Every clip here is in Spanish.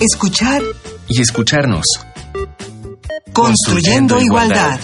escuchar y escucharnos. Construyendo, igualdad.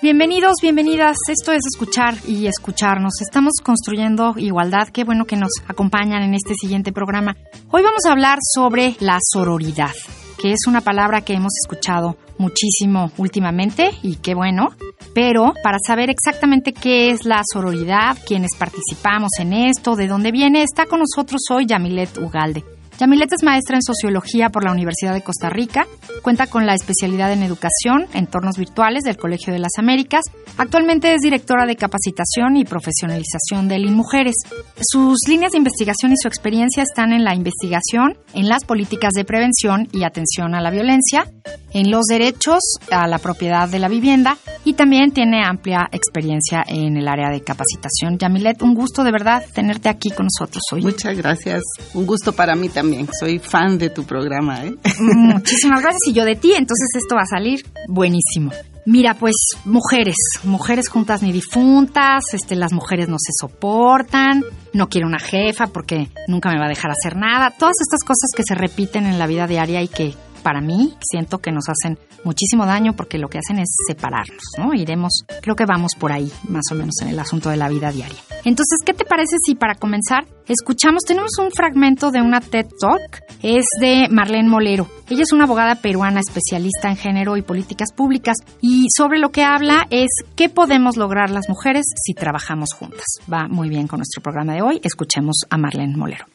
Bienvenidos, bienvenidas. Esto es escuchar y escucharnos. Estamos construyendo igualdad. Qué bueno que nos acompañan en este siguiente programa. Hoy vamos a hablar sobre la sororidad, que es una palabra que hemos escuchado muchísimo últimamente y qué bueno. Pero para saber exactamente qué es la sororidad, quiénes participamos en esto, de dónde viene, está con nosotros hoy Yamilet Ugalde. Yamilet es maestra en sociología por la Universidad de Costa Rica, cuenta con la especialidad en educación, entornos virtuales del Colegio de las Américas. Actualmente es directora de capacitación y profesionalización de Mujeres. Sus líneas de investigación y su experiencia están en la investigación, en las políticas de prevención y atención a la violencia, en los derechos a la propiedad de la vivienda y también tiene amplia experiencia en el área de capacitación. Yamilet, un gusto de verdad tenerte aquí con nosotros hoy. Muchas gracias. Un gusto para mí también soy fan de tu programa. ¿eh? Muchísimas gracias y yo de ti, entonces esto va a salir buenísimo. Mira, pues mujeres, mujeres juntas ni difuntas, este, las mujeres no se soportan, no quiero una jefa porque nunca me va a dejar hacer nada, todas estas cosas que se repiten en la vida diaria y que para mí siento que nos hacen muchísimo daño porque lo que hacen es separarnos, ¿no? Iremos, creo que vamos por ahí, más o menos en el asunto de la vida diaria. Entonces, ¿qué te parece si para comenzar escuchamos, tenemos un fragmento de una TED Talk, es de Marlene Molero. Ella es una abogada peruana especialista en género y políticas públicas y sobre lo que habla es qué podemos lograr las mujeres si trabajamos juntas. Va muy bien con nuestro programa de hoy. Escuchemos a Marlene Molero.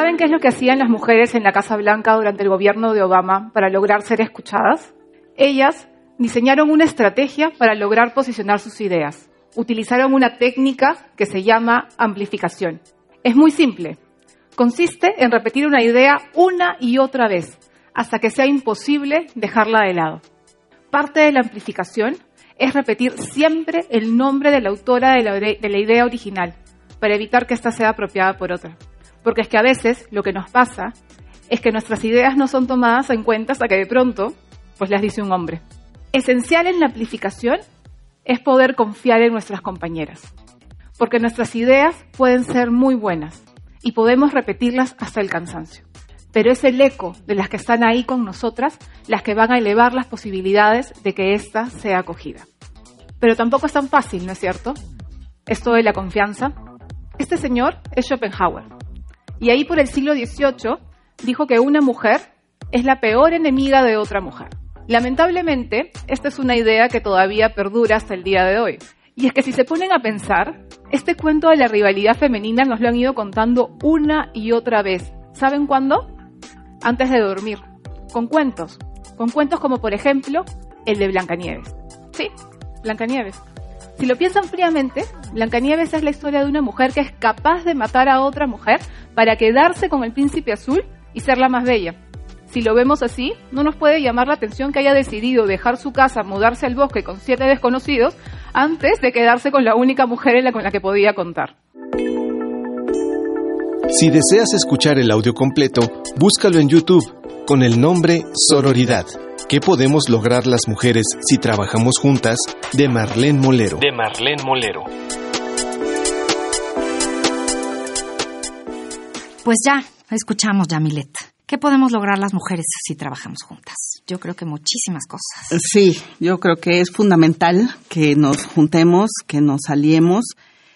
¿Saben qué es lo que hacían las mujeres en la Casa Blanca durante el gobierno de Obama para lograr ser escuchadas? Ellas diseñaron una estrategia para lograr posicionar sus ideas. Utilizaron una técnica que se llama amplificación. Es muy simple. Consiste en repetir una idea una y otra vez hasta que sea imposible dejarla de lado. Parte de la amplificación es repetir siempre el nombre de la autora de la, de la idea original para evitar que ésta sea apropiada por otra. Porque es que a veces lo que nos pasa es que nuestras ideas no son tomadas en cuenta hasta que de pronto pues las dice un hombre. Esencial en la amplificación es poder confiar en nuestras compañeras, porque nuestras ideas pueden ser muy buenas y podemos repetirlas hasta el cansancio. Pero es el eco de las que están ahí con nosotras las que van a elevar las posibilidades de que ésta sea acogida. Pero tampoco es tan fácil, ¿no es cierto? Esto de la confianza. Este señor es Schopenhauer, y ahí por el siglo XVIII dijo que una mujer es la peor enemiga de otra mujer. Lamentablemente, esta es una idea que todavía perdura hasta el día de hoy. Y es que si se ponen a pensar, este cuento de la rivalidad femenina nos lo han ido contando una y otra vez. ¿Saben cuándo? Antes de dormir. Con cuentos. Con cuentos como por ejemplo el de Blancanieves. Sí, Blancanieves. Si lo piensan fríamente, Blancanieves es la historia de una mujer que es capaz de matar a otra mujer para quedarse con el príncipe azul y ser la más bella. Si lo vemos así, no nos puede llamar la atención que haya decidido dejar su casa, mudarse al bosque con siete desconocidos, antes de quedarse con la única mujer en la con la que podía contar. Si deseas escuchar el audio completo, búscalo en YouTube con el nombre Sororidad. ¿Qué podemos lograr las mujeres si trabajamos juntas? De Marlene Molero. De Marlene Molero. Pues ya, escuchamos, Yamilet. ¿Qué podemos lograr las mujeres si trabajamos juntas? Yo creo que muchísimas cosas. Sí, yo creo que es fundamental que nos juntemos, que nos aliemos.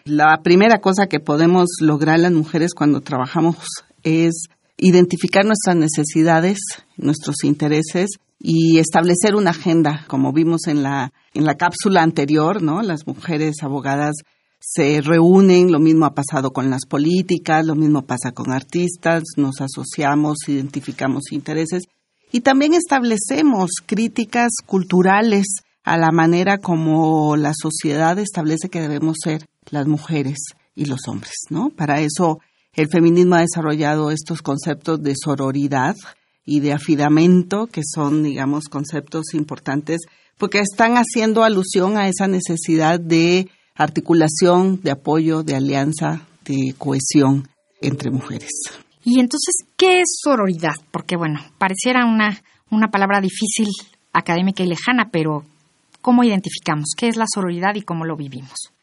La primera cosa que podemos lograr las mujeres cuando trabajamos es identificar nuestras necesidades, nuestros intereses y establecer una agenda, como vimos en la, en la cápsula anterior, ¿no? Las mujeres abogadas se reúnen, lo mismo ha pasado con las políticas, lo mismo pasa con artistas, nos asociamos, identificamos intereses y también establecemos críticas culturales a la manera como la sociedad establece que debemos ser las mujeres y los hombres, ¿no? Para eso el feminismo ha desarrollado estos conceptos de sororidad, y de afidamento, que son, digamos, conceptos importantes, porque están haciendo alusión a esa necesidad de articulación, de apoyo, de alianza, de cohesión entre mujeres. Y entonces, ¿qué es sororidad? Porque, bueno, pareciera una, una palabra difícil, académica y lejana, pero ¿cómo identificamos qué es la sororidad y cómo lo vivimos?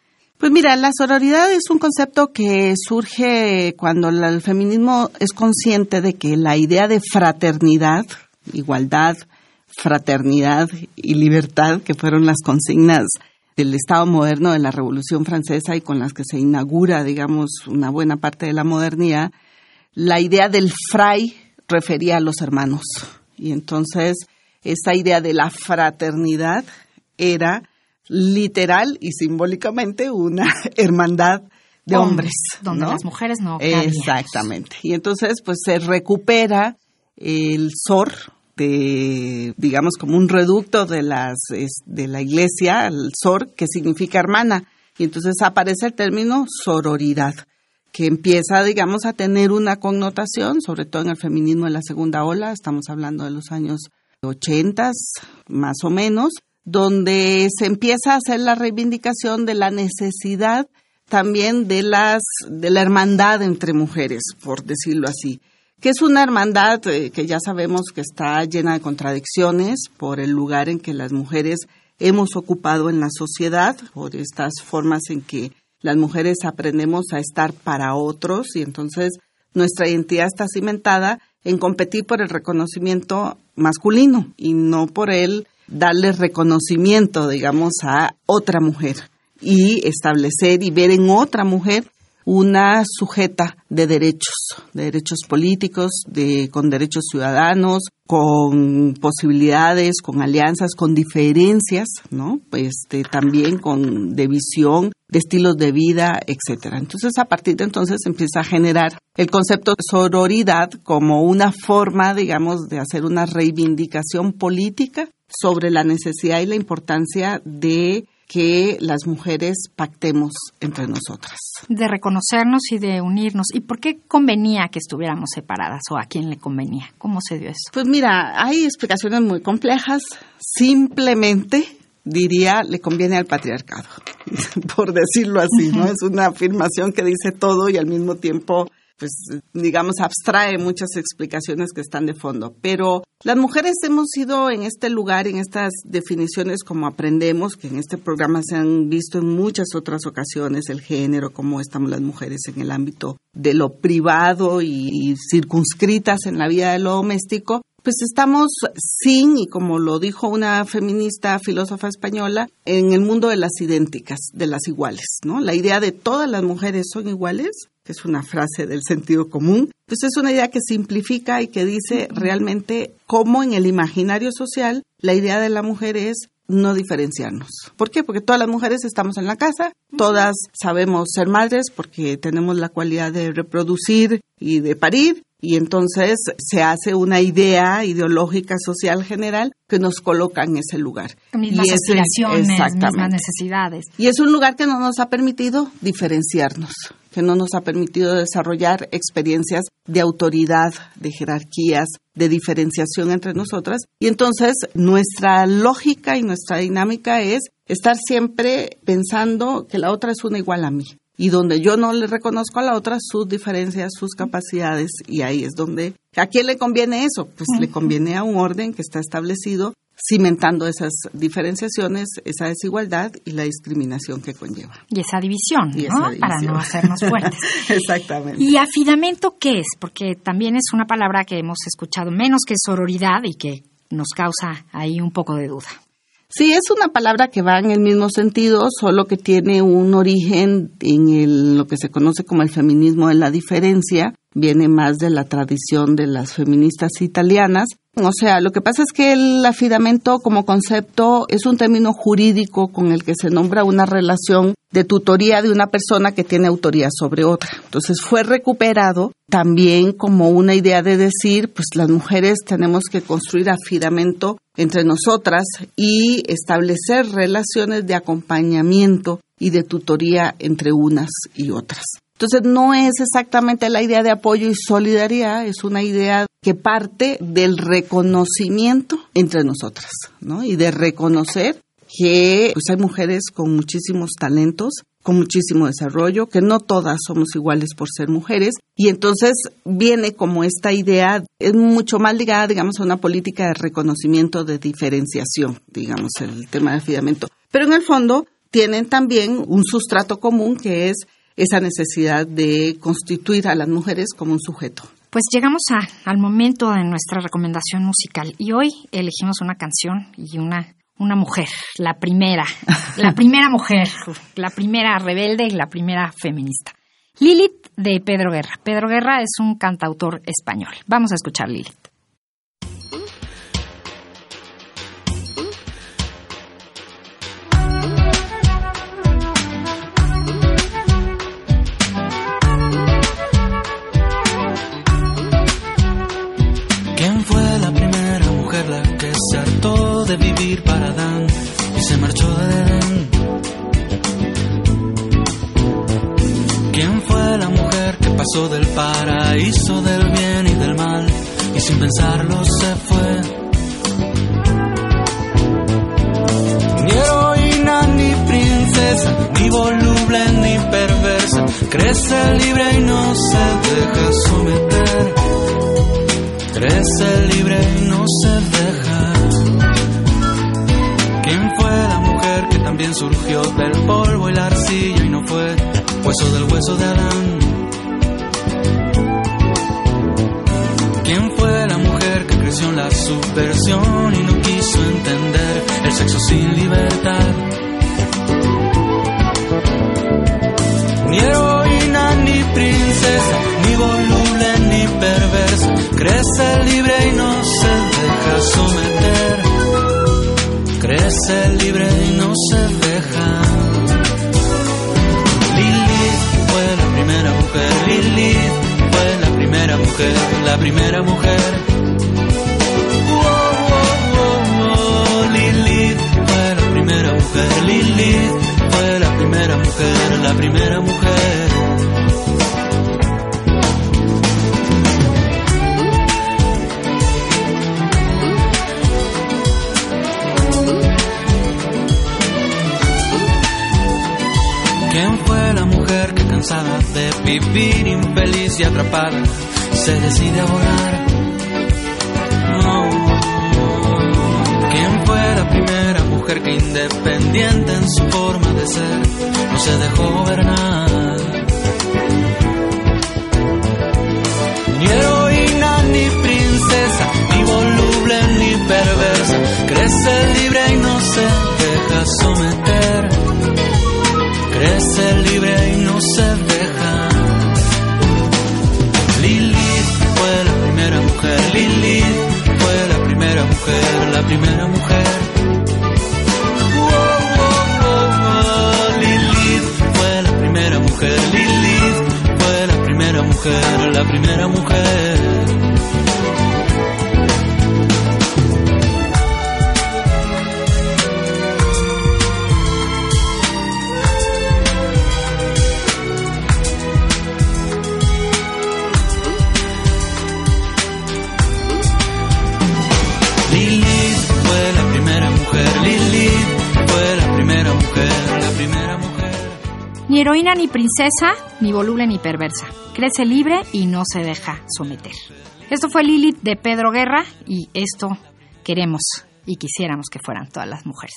Pues mira, la sororidad es un concepto que surge cuando el feminismo es consciente de que la idea de fraternidad, igualdad, fraternidad y libertad, que fueron las consignas del Estado moderno de la Revolución Francesa y con las que se inaugura, digamos, una buena parte de la modernidad, la idea del fray refería a los hermanos. Y entonces, esa idea de la fraternidad era literal y simbólicamente una hermandad de hombres, donde las mujeres no exactamente. Y entonces pues se recupera el sor de digamos como un reducto de las de la iglesia el sor que significa hermana. Y entonces aparece el término sororidad que empieza digamos a tener una connotación sobre todo en el feminismo de la segunda ola. Estamos hablando de los años ochentas más o menos donde se empieza a hacer la reivindicación de la necesidad también de las de la hermandad entre mujeres, por decirlo así, que es una hermandad eh, que ya sabemos que está llena de contradicciones por el lugar en que las mujeres hemos ocupado en la sociedad, por estas formas en que las mujeres aprendemos a estar para otros y entonces nuestra identidad está cimentada en competir por el reconocimiento masculino y no por el darle reconocimiento, digamos, a otra mujer y establecer y ver en otra mujer una sujeta de derechos, de derechos políticos, de, con derechos ciudadanos, con posibilidades, con alianzas, con diferencias, ¿no? Este, también con de visión, de estilos de vida, etcétera. Entonces, a partir de entonces empieza a generar el concepto de sororidad como una forma, digamos, de hacer una reivindicación política sobre la necesidad y la importancia de que las mujeres pactemos entre nosotras. De reconocernos y de unirnos. ¿Y por qué convenía que estuviéramos separadas o a quién le convenía? ¿Cómo se dio eso? Pues mira, hay explicaciones muy complejas. Simplemente diría le conviene al patriarcado, por decirlo así, ¿no? Es una afirmación que dice todo y al mismo tiempo pues digamos, abstrae muchas explicaciones que están de fondo. Pero las mujeres hemos ido en este lugar, en estas definiciones como aprendemos, que en este programa se han visto en muchas otras ocasiones, el género, cómo estamos las mujeres en el ámbito de lo privado y circunscritas en la vida de lo doméstico, pues estamos sin, y como lo dijo una feminista filósofa española, en el mundo de las idénticas, de las iguales, ¿no? La idea de todas las mujeres son iguales, que es una frase del sentido común, pues es una idea que simplifica y que dice realmente cómo en el imaginario social la idea de la mujer es no diferenciarnos. ¿Por qué? Porque todas las mujeres estamos en la casa, todas sabemos ser madres porque tenemos la cualidad de reproducir y de parir, y entonces se hace una idea ideológica social general que nos coloca en ese lugar. Mismas y aspiraciones, mismas necesidades. Y es un lugar que no nos ha permitido diferenciarnos, que no nos ha permitido desarrollar experiencias de autoridad, de jerarquías, de diferenciación entre nosotras. Y entonces nuestra lógica y nuestra dinámica es estar siempre pensando que la otra es una igual a mí y donde yo no le reconozco a la otra sus diferencias, sus capacidades, y ahí es donde, ¿a quién le conviene eso? Pues le conviene a un orden que está establecido cimentando esas diferenciaciones, esa desigualdad y la discriminación que conlleva. Y esa división, ¿no? Para no hacernos fuertes. Exactamente. ¿Y afinamiento qué es? Porque también es una palabra que hemos escuchado menos que sororidad y que nos causa ahí un poco de duda. Sí, es una palabra que va en el mismo sentido, solo que tiene un origen en lo que se conoce como el feminismo de la diferencia, viene más de la tradición de las feministas italianas. O sea, lo que pasa es que el afidamento como concepto es un término jurídico con el que se nombra una relación de tutoría de una persona que tiene autoría sobre otra. Entonces fue recuperado también como una idea de decir, pues las mujeres tenemos que construir afidamento entre nosotras y establecer relaciones de acompañamiento y de tutoría entre unas y otras. Entonces no es exactamente la idea de apoyo y solidaridad, es una idea que parte del reconocimiento entre nosotras, ¿no? Y de reconocer que pues hay mujeres con muchísimos talentos con muchísimo desarrollo, que no todas somos iguales por ser mujeres, y entonces viene como esta idea, es mucho más ligada, digamos, a una política de reconocimiento de diferenciación, digamos, el tema del afidamiento. Pero en el fondo tienen también un sustrato común que es esa necesidad de constituir a las mujeres como un sujeto. Pues llegamos al momento de nuestra recomendación musical y hoy elegimos una canción y una, una mujer, la primera, la primera mujer, la primera rebelde y la primera feminista. Lilith de Pedro Guerra. Pedro Guerra es un cantautor español. Vamos a escuchar Lilith. Hueso del hueso de Adán? la subversión y no quiso entender el sexo sin libertad. Ni heroína, ni princesa, ni voluble, ni perversa, crece libre y no se deja someter. Crece libre mujer, la primera mujer Lilith fue la primera mujer, la primera mujer. ¿Quién fue la mujer que cansada de vivir infeliz y atrapada se decide a volar? que independiente en su forma de ser no se dejó gobernar. Ni heroína, ni princesa, ni voluble, ni perversa, crece libre y no se deja someter. Crece libre y no se primera mujer, la primera mujer. Lilith fue la primera mujer, la primera mujer. Heroína ni princesa, ni voluble ni perversa. Crece libre y no se deja someter. Esto fue Lilith de Pedro Guerra y esto queremos y quisiéramos que fueran todas las mujeres.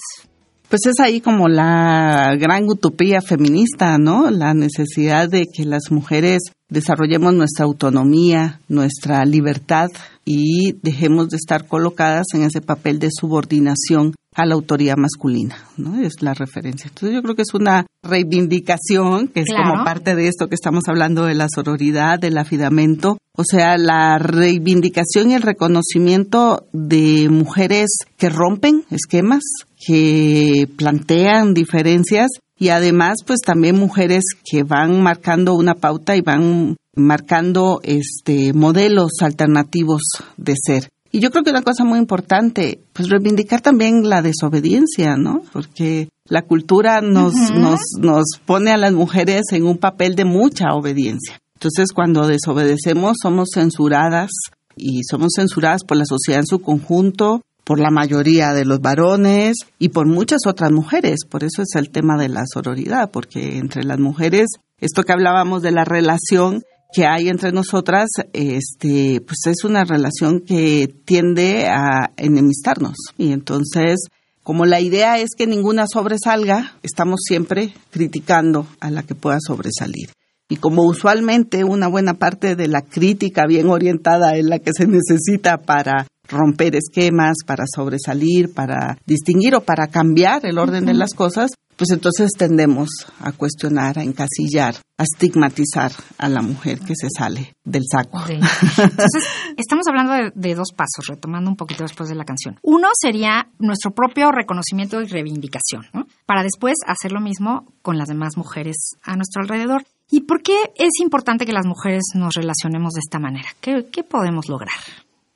Pues es ahí como la gran utopía feminista, ¿no? La necesidad de que las mujeres desarrollemos nuestra autonomía, nuestra libertad y dejemos de estar colocadas en ese papel de subordinación a la autoría masculina, ¿no? Es la referencia. Entonces yo creo que es una reivindicación, que es como parte de esto que estamos hablando de la sororidad, del afidamento, o sea, la reivindicación y el reconocimiento de mujeres que rompen esquemas, que plantean diferencias y además pues también mujeres que van marcando una pauta y van marcando este modelos alternativos de ser. Y yo creo que una cosa muy importante, pues reivindicar también la desobediencia, ¿no? Porque la cultura nos, nos, nos pone a las mujeres en un papel de mucha obediencia. Entonces, cuando desobedecemos, somos censuradas y somos censuradas por la sociedad en su conjunto, por la mayoría de los varones y por muchas otras mujeres. Por eso es el tema de la sororidad, porque entre las mujeres, esto que hablábamos de la relación que hay entre nosotras, este, pues es una relación que tiende a enemistarnos. Y entonces, como la idea es que ninguna sobresalga, estamos siempre criticando a la que pueda sobresalir. Y como usualmente una buena parte de la crítica bien orientada es la que se necesita para romper esquemas, para sobresalir, para distinguir o para cambiar el orden de las cosas, pues entonces tendemos a cuestionar, a encasillar, a estigmatizar a la mujer que se sale del saco. Entonces, estamos hablando de, dos pasos, retomando un poquito después de la canción. Uno sería nuestro propio reconocimiento y reivindicación, ¿no? Para después hacer lo mismo con las demás mujeres a nuestro alrededor. ¿Y por qué es importante que las mujeres nos relacionemos de esta manera? qué podemos lograr?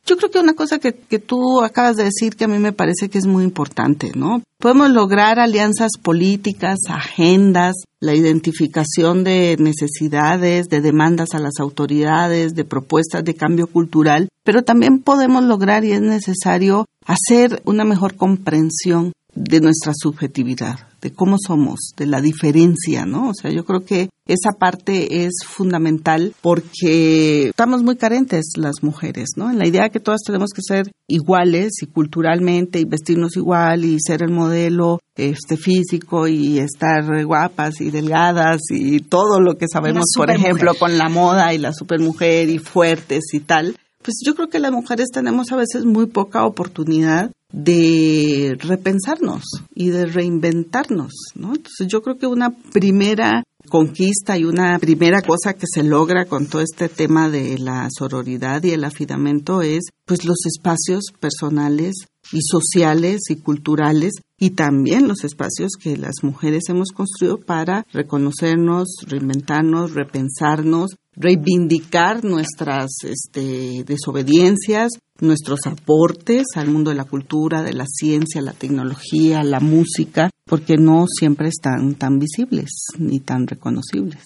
Yo creo que una cosa que, que, tú acabas de decir que a mí me parece que es muy importante, ¿no? Podemos lograr alianzas políticas, agendas, la identificación de necesidades, de demandas a las autoridades, de propuestas de cambio cultural, pero también podemos lograr y es necesario hacer una mejor comprensión de nuestra subjetividad, de cómo somos, de la diferencia, ¿no? O sea, yo creo que esa parte es fundamental porque estamos muy carentes las mujeres, ¿no? En la idea que todas tenemos que ser iguales y culturalmente y vestirnos igual y ser el modelo este físico y estar guapas y delgadas y todo lo que sabemos, por ejemplo, con la moda y la supermujer y fuertes y tal. Pues yo creo que las mujeres tenemos a veces muy poca oportunidad de repensarnos y de reinventarnos, ¿no? Entonces yo creo que una primera conquista y una primera cosa que se logra con todo este tema de la sororidad y el afidamento es pues los espacios personales y sociales y culturales y también los espacios que las mujeres hemos construido para reconocernos, reinventarnos, repensarnos, reivindicar nuestras este, desobediencias, nuestros aportes al mundo de la cultura, de la ciencia, la tecnología, la música, porque no siempre están tan visibles ni tan reconocibles.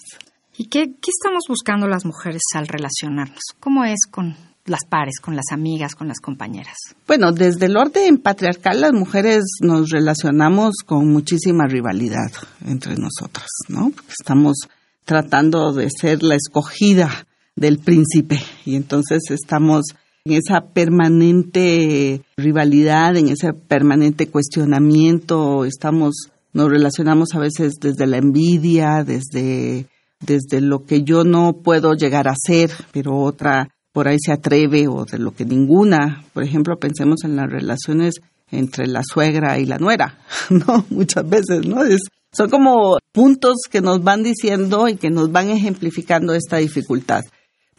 ¿Y qué, qué estamos buscando las mujeres al relacionarnos? ¿Cómo es con las pares, con las amigas, con las compañeras? Bueno, desde el orden patriarcal las mujeres nos relacionamos con muchísima rivalidad entre nosotras, ¿no? estamos tratando de ser la escogida del príncipe y entonces estamos en esa permanente rivalidad, en ese permanente cuestionamiento, estamos nos relacionamos a veces desde la envidia, desde desde lo que yo no puedo llegar a ser, pero otra por ahí se atreve o de lo que ninguna, por ejemplo, pensemos en las relaciones entre la suegra y la nuera, ¿no? Muchas veces, ¿no? Es, son como puntos que nos van diciendo y que nos van ejemplificando esta dificultad.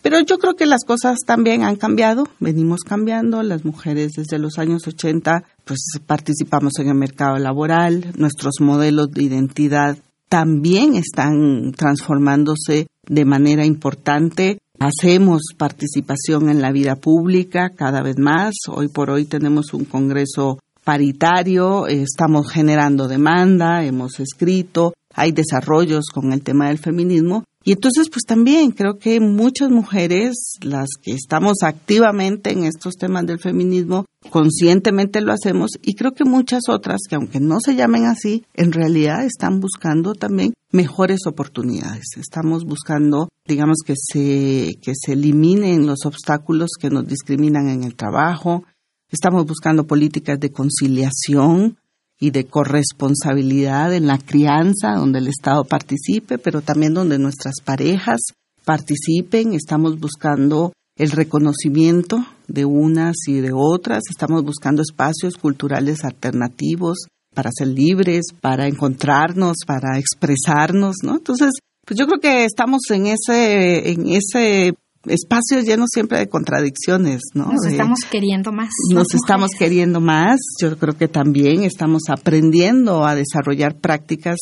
Pero yo creo que las cosas también han cambiado, venimos cambiando, las mujeres desde los años 80 pues participamos en el mercado laboral, nuestros modelos de identidad también están transformándose de manera importante. Hacemos participación en la vida pública cada vez más. Hoy por hoy tenemos un Congreso paritario, estamos generando demanda, hemos escrito, hay desarrollos con el tema del feminismo y entonces, pues también creo que muchas mujeres, las que estamos activamente en estos temas del feminismo, conscientemente lo hacemos y creo que muchas otras que aunque no se llamen así, en realidad están buscando también mejores oportunidades. Estamos buscando, digamos, que se, que se eliminen los obstáculos que nos discriminan en el trabajo. Estamos buscando políticas de conciliación, y de corresponsabilidad en la crianza, donde el Estado participe, pero también donde nuestras parejas participen. Estamos buscando el reconocimiento de unas y de otras, estamos buscando espacios culturales alternativos para ser libres, para encontrarnos, para expresarnos, ¿no? Entonces, pues yo creo que estamos en ese en ese espacios llenos siempre de contradicciones, ¿no? Nos estamos queriendo más. Nos estamos queriendo más. Yo creo que también estamos aprendiendo a desarrollar prácticas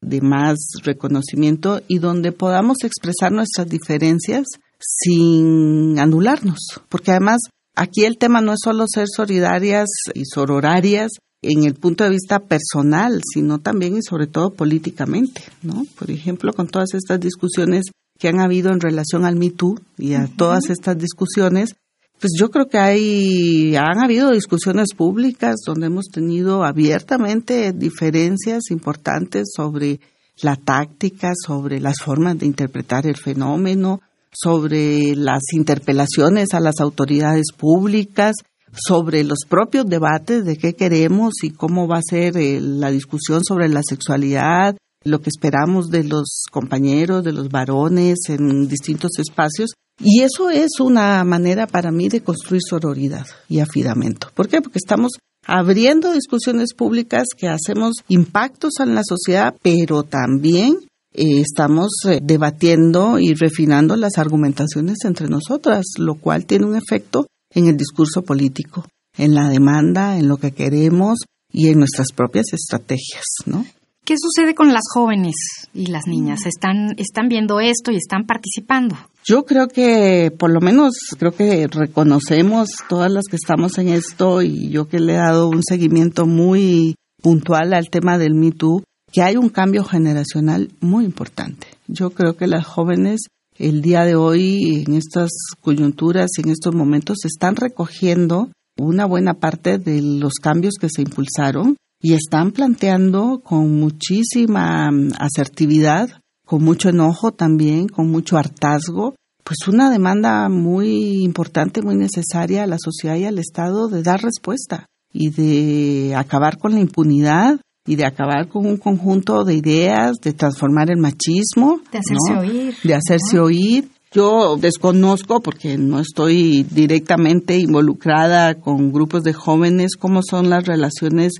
de más reconocimiento y donde podamos expresar nuestras diferencias sin anularnos, porque además aquí el tema no es solo ser solidarias y sororarias en el punto de vista personal, sino también y sobre todo políticamente, ¿no? Por ejemplo, con todas estas discusiones que han habido en relación al Me Too y a todas estas discusiones, Pues yo creo que hay, han habido discusiones públicas donde hemos tenido abiertamente diferencias importantes sobre la táctica, sobre las formas de interpretar el fenómeno, sobre las interpelaciones a las autoridades públicas, sobre los propios debates de qué queremos y cómo va a ser eh, la discusión sobre la sexualidad, lo que esperamos de los compañeros, de los varones en distintos espacios. Y eso es una manera para mí de construir sororidad y afidamento. ¿Por qué? Porque estamos abriendo discusiones públicas que hacemos impactos en la sociedad, pero también eh, estamos eh, debatiendo y refinando las argumentaciones entre nosotras, lo cual tiene un efecto en el discurso político, en la demanda, en lo que queremos y en nuestras propias estrategias, ¿no? ¿Qué sucede con las jóvenes y las niñas? ¿Están, están viendo esto y están participando? Yo creo que, por lo menos, creo que reconocemos todas las que estamos en esto y yo que le he dado un seguimiento muy puntual al tema del Me Too, que hay un cambio generacional muy importante. Yo creo que las jóvenes el día de hoy, en estas coyunturas y en estos momentos, están recogiendo una buena parte de los cambios que se impulsaron y están planteando con muchísima mm, asertividad, con mucho enojo también, con mucho hartazgo, pues una demanda muy importante, muy necesaria a la sociedad y al Estado de dar respuesta y de acabar con la impunidad y de acabar con un conjunto de ideas, de transformar el machismo. De hacerse oír. De hacerse oír. Yo desconozco, porque no estoy directamente involucrada con grupos de jóvenes, cómo son las relaciones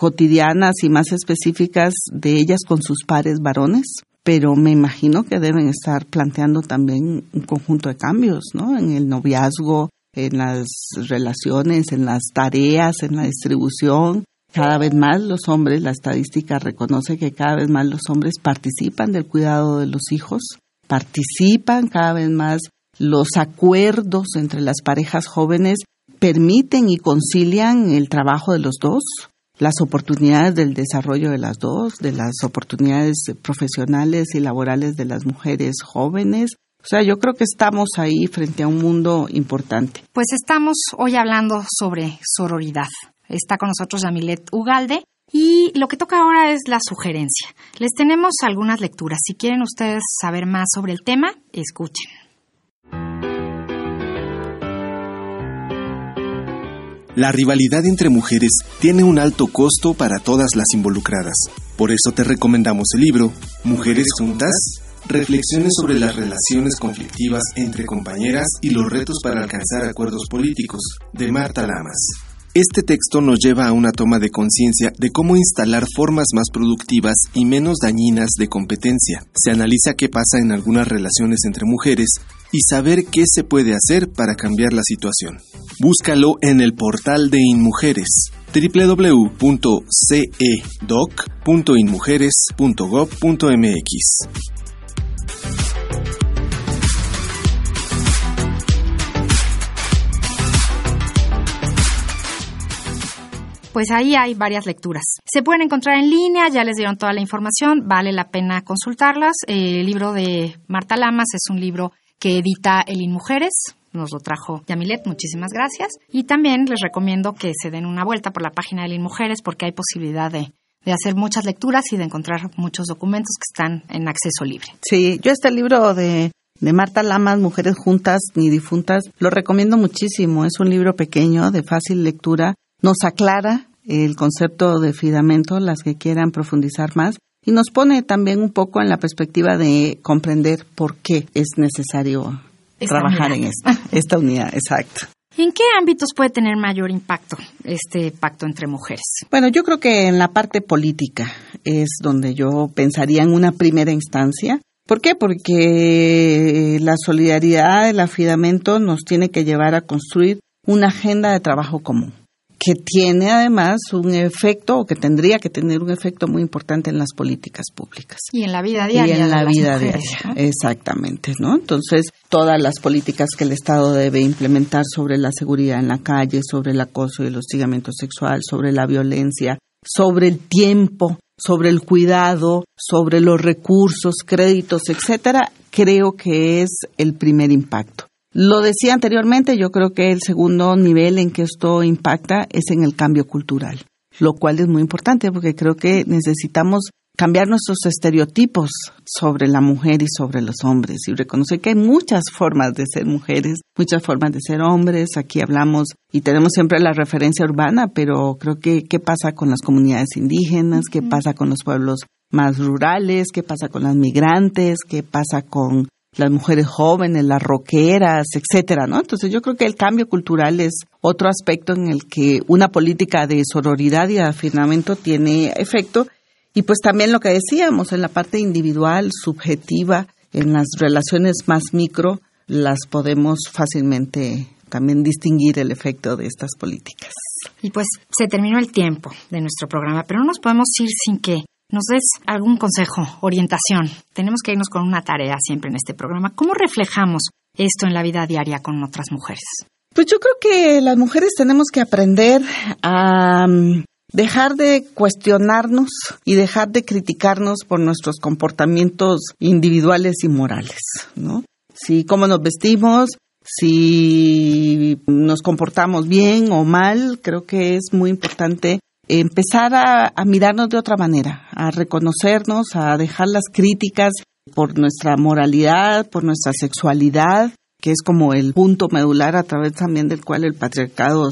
cotidianas y más específicas de ellas con sus pares varones, pero me imagino que deben estar planteando también un conjunto de cambios, ¿no? En el noviazgo, en las relaciones, en las tareas, en la distribución. Cada vez más los hombres, la estadística reconoce que cada vez más los hombres participan del cuidado de los hijos, participan cada vez más los acuerdos entre las parejas jóvenes permiten y concilian el trabajo de los dos, las oportunidades del desarrollo de las dos, de las oportunidades profesionales y laborales de las mujeres jóvenes. O sea, yo creo que estamos ahí frente a un mundo importante. Pues estamos hoy hablando sobre sororidad. Está con nosotros Yamilet Ugalde y lo que toca ahora es la sugerencia. Les tenemos algunas lecturas. Si quieren ustedes saber más sobre el tema, escuchen. La rivalidad entre mujeres tiene un alto costo para todas las involucradas. Por eso te recomendamos el libro Mujeres Juntas, Reflexiones sobre las relaciones conflictivas entre compañeras y los retos para alcanzar acuerdos políticos, de Marta Lamas. Este texto nos lleva a una toma de conciencia de cómo instalar formas más productivas y menos dañinas de competencia. Se analiza qué pasa en algunas relaciones entre mujeres y saber qué se puede hacer para cambiar la situación. Búscalo en el portal de InMujeres www.cedoc.inmujeres.gov.mx. Pues ahí hay varias lecturas. Se pueden encontrar en línea, ya les dieron toda la información, vale la pena consultarlas. El libro de Marta Lamas es un libro que edita El Mujeres, nos lo trajo Yamilet, muchísimas gracias. Y también les recomiendo que se den una vuelta por la página de Mujeres porque hay posibilidad de, de hacer muchas lecturas y de encontrar muchos documentos que están en acceso libre. Sí, yo este libro de, de Marta Lamas, Mujeres Juntas ni Difuntas, lo recomiendo muchísimo. Es un libro pequeño, de fácil lectura, nos aclara el concepto de fidamento, las que quieran profundizar más, y nos pone también un poco en la perspectiva de comprender por qué es necesario trabajar en esto, esta unidad, exacto. ¿En qué ámbitos puede tener mayor impacto este pacto entre mujeres? Bueno, yo creo que en la parte política es donde yo pensaría en una primera instancia. ¿Por qué? Porque la solidaridad, el afidamento nos tiene que llevar a construir una agenda de trabajo común que tiene además un efecto o que tendría que tener un efecto muy importante en las políticas públicas. Y en la vida diaria. Y en la vida diaria, exactamente, ¿no? Entonces, todas las políticas que el Estado debe implementar sobre la seguridad en la calle, sobre el acoso y el hostigamiento sexual, sobre la violencia, sobre el tiempo, sobre el cuidado, sobre los recursos, créditos, etcétera, creo que es el primer impacto. Lo decía anteriormente, yo creo que el segundo nivel en que esto impacta es en el cambio cultural, lo cual es muy importante porque creo que necesitamos cambiar nuestros estereotipos sobre la mujer y sobre los hombres y reconocer que hay muchas formas de ser mujeres, muchas formas de ser hombres. Aquí hablamos y tenemos siempre la referencia urbana, pero creo que qué pasa con las comunidades indígenas, qué pasa con los pueblos más rurales, qué pasa con las migrantes, qué pasa con las mujeres jóvenes, las roqueras, etcétera, ¿no? Entonces yo creo que el cambio cultural es otro aspecto en el que una política de sororidad y afirmamiento tiene efecto y pues también lo que decíamos en la parte individual, subjetiva, en las relaciones más micro, las podemos fácilmente también distinguir el efecto de estas políticas. Y pues se terminó el tiempo de nuestro programa, pero no nos podemos ir sin que nos des algún consejo, orientación. Tenemos que irnos con una tarea siempre en este programa. ¿Cómo reflejamos esto en la vida diaria con otras mujeres? Pues yo creo que las mujeres tenemos que aprender a mm, dejar de cuestionarnos y dejar de criticarnos por nuestros comportamientos individuales y morales, ¿no? Si cómo nos vestimos, si nos comportamos bien o mal, creo que es muy importante empezar a, mirarnos de otra manera, a reconocernos, a dejar las críticas por nuestra moralidad, por nuestra sexualidad, que es como el punto medular a través también del cual el patriarcado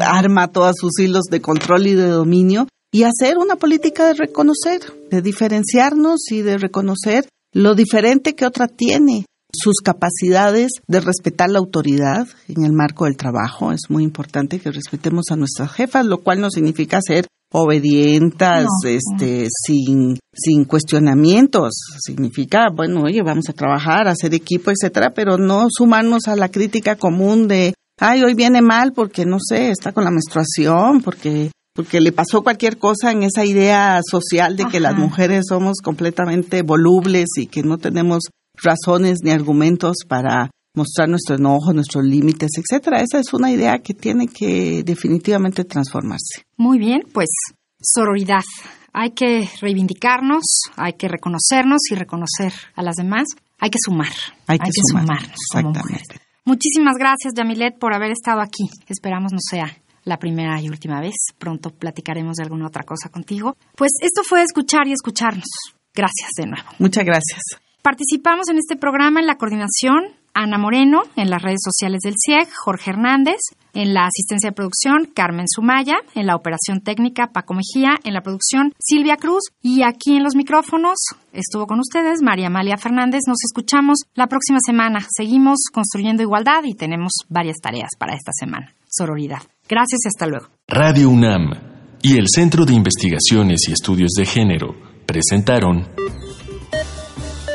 arma todos sus hilos de control y de dominio, y hacer una política de reconocer, de diferenciarnos y de reconocer lo diferente que otra tiene, sus capacidades de respetar la autoridad en el marco del trabajo. Es muy importante que respetemos a nuestras jefas, lo cual no significa ser obedientas, este, sin, sin cuestionamientos. Significa, bueno, oye, vamos a trabajar, a hacer equipo, etcétera, pero no sumarnos a la crítica común de, ay, hoy viene mal porque, no sé, está con la menstruación, porque porque le pasó cualquier cosa en esa idea social de que las mujeres somos completamente volubles y que no tenemos razones ni argumentos para mostrar nuestro enojo, nuestros límites, etcétera. Esa es una idea que tiene que definitivamente transformarse. Muy bien, pues sororidad. Hay que reivindicarnos, hay que reconocernos y reconocer a las demás. Hay que sumar. Hay que, sumarnos como mujeres. Muchísimas gracias, Yamilet, por haber estado aquí. Esperamos no sea la primera y última vez. Pronto platicaremos de alguna otra cosa contigo. Pues esto fue escuchar y escucharnos. Gracias de nuevo. Muchas gracias. Participamos en este programa en la coordinación Ana Moreno, en las redes sociales del CIEG, Jorge Hernández, en la asistencia de producción Carmen Sumaya, en la operación técnica Paco Mejía, en la producción Silvia Cruz y aquí en los micrófonos estuvo con ustedes María Amalia Fernández. Nos escuchamos la próxima semana. Seguimos construyendo igualdad y tenemos varias tareas para esta semana. Sororidad. Gracias y hasta luego. Radio UNAM y el Centro de Investigaciones y Estudios de Género presentaron